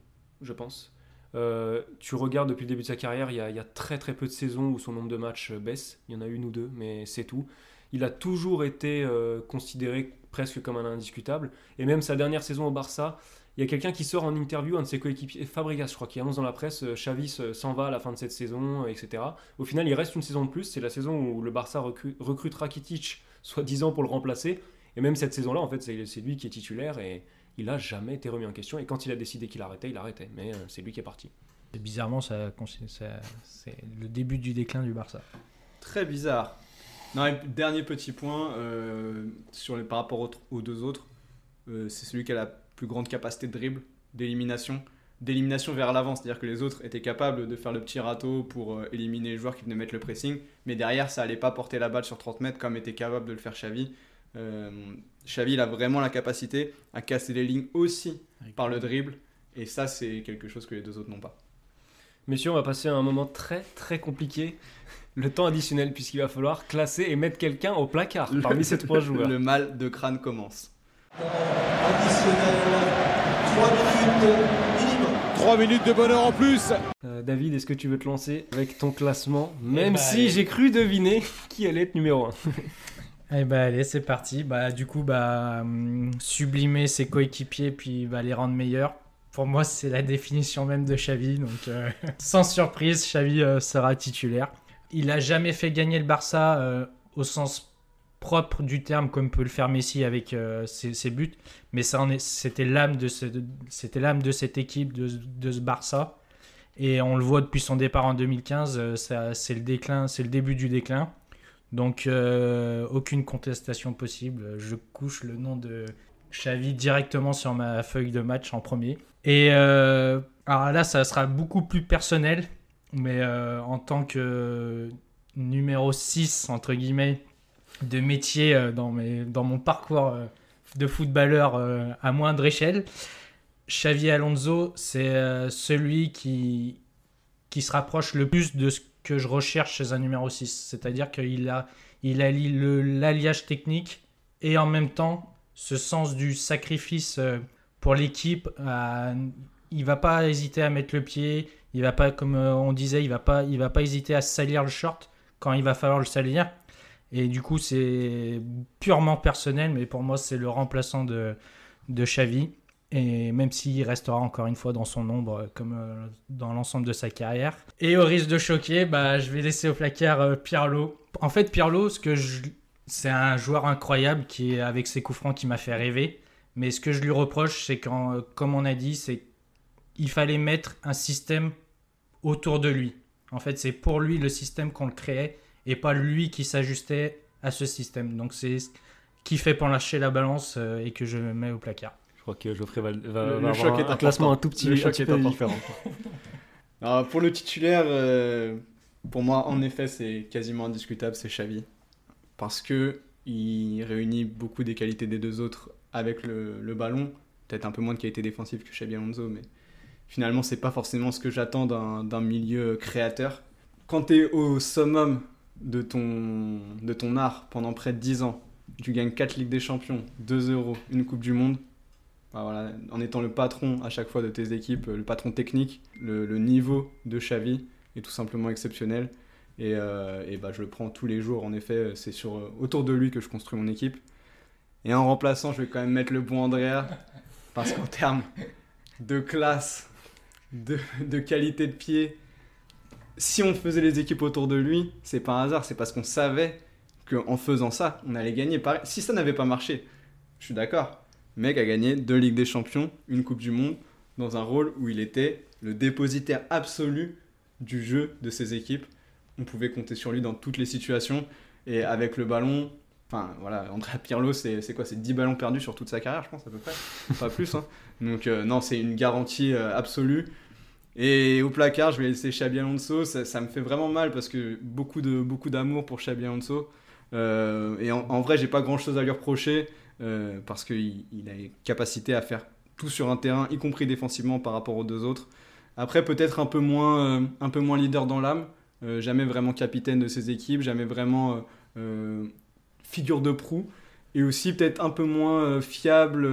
je pense. Euh, tu regardes depuis le début de sa carrière, il y, a, y a très très peu de saisons où son nombre de matchs euh, baisse. Il y en a une ou deux, mais c'est tout. Il a toujours été euh, considéré presque comme un indiscutable. Et même sa dernière saison au Barça, il y a quelqu'un qui sort en interview, un de ses coéquipiers, Fabregas, je crois, qui annonce dans la presse Xavi se- s'en va à la fin de cette saison, etc. Au final, il reste une saison de plus. C'est la saison où le Barça recrute, recrute Rakitic, soi-disant pour le remplacer. Et même cette saison-là, en fait, c'est lui qui est titulaire et il a jamais été remis en question. Et quand il a décidé qu'il arrêtait, il arrêtait. Mais euh, c'est lui qui est parti. Et bizarrement, ça, ça- c'est le début du déclin du Barça. Très bizarre. Non, et dernier petit point euh, sur les, par rapport aux, aux deux autres, euh, c'est celui qui a la plus grande capacité de dribble, d'élimination, d'élimination vers l'avant, c'est-à-dire que les autres étaient capables de faire le petit râteau pour euh, éliminer les joueurs qui venaient mettre le pressing, mais derrière ça allait pas porter la balle sur 30 mètres comme était capable de le faire Xavi. Euh, Xavi il a vraiment la capacité à casser les lignes aussi par le dribble, et ça c'est quelque chose que les deux autres n'ont pas. Messieurs, on va passer à un moment très très compliqué. Le temps additionnel, puisqu'il va falloir classer et mettre quelqu'un au placard parmi ces trois joueurs. Le mal de crâne commence. Additionnel, 3 minutes minimum. 3 minutes de bonheur en plus Euh, David, est-ce que tu veux te lancer avec ton classement? Même bah, si j'ai cru deviner qui allait être numéro 1. Eh bah allez, c'est parti. Bah du coup, bah hum, sublimer ses coéquipiers puis bah, les rendre meilleurs. Pour moi, c'est la définition même de Xavi. Euh, sans surprise, Xavi euh, sera titulaire. Il a jamais fait gagner le Barça euh, au sens propre du terme comme peut le faire Messi avec ses, buts, mais c'était l'âme de cette équipe de, de ce Barça. Et on le voit depuis son départ en 2015, euh, ça- c'est le déclin, c'est le début du déclin. Donc euh, aucune contestation possible. Je couche le nom de Xavi directement sur ma feuille de match en premier. Et euh, alors là, ça sera beaucoup plus personnel, mais euh, en tant que numéro 6, entre guillemets, de métier dans, mes, dans mon parcours de footballeur à moindre échelle, Xavi Alonso, c'est celui qui, qui se rapproche le plus de ce que je recherche chez un numéro 6. C'est-à-dire qu'il a, il allie l'alliage technique et en même temps ce sens du sacrifice euh, pour l'équipe. Il va pas hésiter à mettre le pied, il va pas, comme euh, on disait, il va pas, il va pas hésiter à salir le short quand il va falloir le salir. Et du coup, c'est purement personnel, mais pour moi, c'est le remplaçant de, de Xavi. Et même s'il restera encore une fois dans son ombre, euh, comme euh, dans l'ensemble de sa carrière. Et au risque de choquer, bah, je vais laisser au placard euh, Pirlo. En fait, Pirlo, ce je... c'est un joueur incroyable qui avec ses coups francs qui m'a fait rêver. Mais ce que je lui reproche, c'est quand, comme on a dit, c'est il fallait mettre un système autour de lui. En fait, c'est pour lui le système qu'on le créait et pas lui qui s'ajustait à ce système. Donc c'est ce qui fait pencher la balance et que je mets au placard. Je crois que Geoffrey va, va- Le- va le avoir choc un, est un important. classement un tout petit, Le choc est différent. Alors, pour le titulaire, euh, pour moi, en effet, c'est quasiment indiscutable, c'est Xavi. Parce que il réunit beaucoup des qualités des deux autres avec le, le ballon. Peut-être un peu moins de qualité défensive que Xabi Alonso, mais finalement, c'est pas forcément ce que j'attends d'un milieu créateur. Quand tu es au summum de ton, de ton art pendant près de 10 ans, tu gagnes 4 Ligues des Champions, 2 euros, une Coupe du Monde, voilà, en étant le patron à chaque fois de tes équipes, le patron technique, le, niveau de Xavi est tout simplement exceptionnel. Et, euh, et bah, je le prends tous les jours, en effet, c'est sur, euh, autour de lui que je construis mon équipe. Et en remplaçant, je vais quand même mettre le bon Andrea, parce qu'en termes de classe, de, de qualité de pied, si on faisait les équipes autour de lui, c'est pas un hasard, c'est parce qu'on savait qu'en faisant ça, on allait gagner. Si ça n'avait pas marché, je suis d'accord. Mec a gagné deux Ligues des Champions, une Coupe du Monde, dans un rôle où il était le dépositaire absolu du jeu de ses équipes. On pouvait compter sur lui dans toutes les situations. Et avec le ballon, enfin voilà, Andrea Pirlo, c'est quoi C'est 10 ballons perdus sur toute sa carrière, je pense, à peu près. Pas plus. Hein. Donc, euh, non, c'est une garantie euh, absolue. Et au placard, je vais laisser Xabi Alonso. Ça, ça me fait vraiment mal parce que beaucoup de beaucoup d'amour pour Xabi Alonso. Euh, et en, en vrai, j'ai pas grand chose à lui reprocher euh, parce qu'il il a une capacité à faire tout sur un terrain, y compris défensivement par rapport aux deux autres. Après, peut-être un peu moins, euh, un peu moins leader dans l'âme. Euh, jamais vraiment capitaine de ses équipes, jamais vraiment figure de proue. Et aussi peut-être un peu moins fiable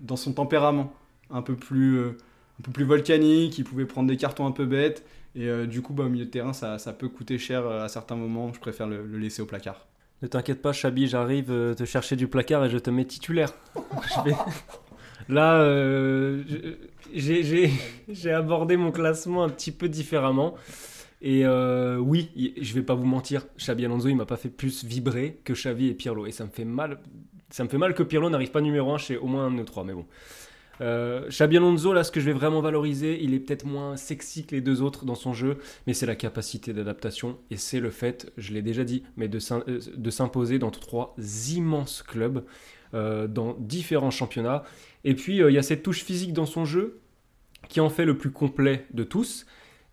dans son tempérament. Un peu plus, un peu plus volcanique, il pouvait prendre des cartons un peu bêtes. Et du coup, bah, au milieu de terrain, ça, peut coûter cher à certains moments. Je préfère le laisser au placard. Ne t'inquiète pas, Chabi, j'arrive euh, te chercher du placard et je te mets titulaire. Je vais- Là, euh, j'ai- abordé mon classement un petit peu différemment. Et euh, oui, je vais pas vous mentir, Xabi Alonso, il m'a pas fait plus vibrer que Xavi et Pirlo. Et ça me fait mal, ça me fait mal que Pirlo n'arrive pas numéro 1 chez au moins un de nous trois, mais bon. Euh, Xabi Alonso, là, ce que je vais vraiment valoriser, il est peut-être moins sexy que les deux autres dans son jeu, mais c'est la capacité d'adaptation et c'est le fait, je l'ai déjà dit, mais de euh, s'imposer dans trois immenses clubs, euh, dans différents championnats. Et puis, euh, il y a cette touche physique dans son jeu qui en fait le plus complet de tous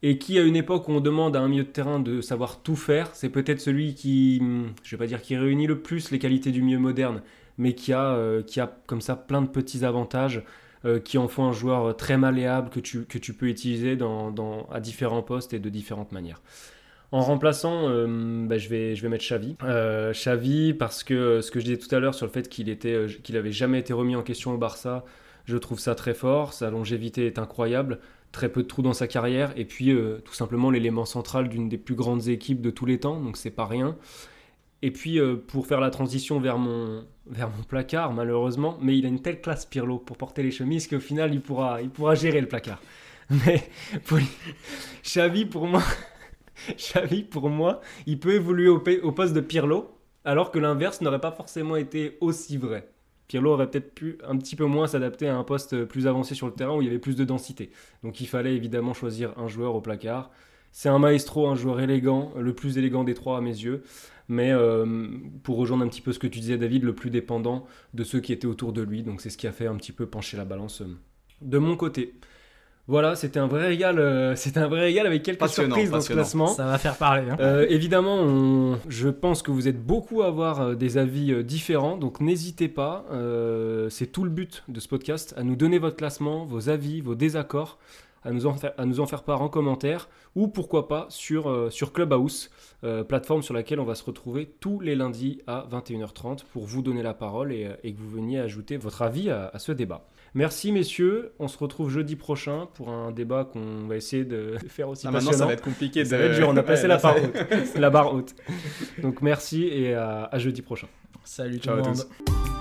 et qui, à une époque où on demande à un milieu de terrain de savoir tout faire, c'est peut-être celui qui, hum, je vais pas dire qui réunit le plus les qualités du milieu moderne, mais qui a, qui a comme ça plein de petits avantages euh, qui en font un joueur très malléable que tu, peux utiliser à différents postes et de différentes manières. En remplaçant, euh, bah, je, vais, mettre Xavi. Euh, Xavi, parce que ce que je disais tout à l'heure sur le fait qu'il était, qu'il avait jamais été remis en question au Barça, je trouve ça très fort. Sa longévité est incroyable. Très peu de trous dans sa carrière. Et puis, tout simplement, l'élément central d'une des plus grandes équipes de tous les temps. Donc, c'est pas rien. Et puis, euh, pour faire la transition vers mon, vers mon placard, malheureusement, mais il a une telle classe, Pirlo, pour porter les chemises qu'au final, il pourra, il pourra gérer le placard. Mais pour... Xavi, pour moi, Xavi, pour moi, il peut évoluer au, poste de Pirlo, alors que l'inverse n'aurait pas forcément été aussi vrai. Pirlo aurait peut-être pu un petit peu moins s'adapter à un poste plus avancé sur le terrain où il y avait plus de densité. Donc il fallait évidemment choisir un joueur au placard. C'est un maestro, un joueur élégant, le plus élégant des trois à mes yeux. Mais euh, pour rejoindre un petit peu ce que tu disais David, le plus dépendant de ceux qui étaient autour de lui. Donc c'est ce qui a fait un petit peu pencher la balance euh, de mon côté. Voilà, c'était un vrai régal. euh, c'était un vrai régal avec quelques surprises dans ce classement. Ça va faire parler. hein. Euh, évidemment, on- je pense que vous êtes beaucoup à avoir euh, des avis euh, différents, donc n'hésitez pas. euh, c'est tout le but de ce podcast, à nous donner votre classement, vos avis, vos désaccords, à nous en faire, à nous en faire part en commentaire, ou pourquoi pas sur, euh, sur Clubhouse, euh, plateforme sur laquelle on va se retrouver tous les lundis à 21h30 pour vous donner la parole et, euh, et que vous veniez ajouter votre avis à, à ce débat. Merci messieurs, on se retrouve jeudi prochain pour un débat qu'on va essayer de faire aussi Ah, maintenant, ça passionnant. va être compliqué. Ça de- va être dur, on a passé Ouais, la ça barre haute. la barre haute. Donc merci et à, à jeudi prochain. Salut tout Ciao le à monde. tous.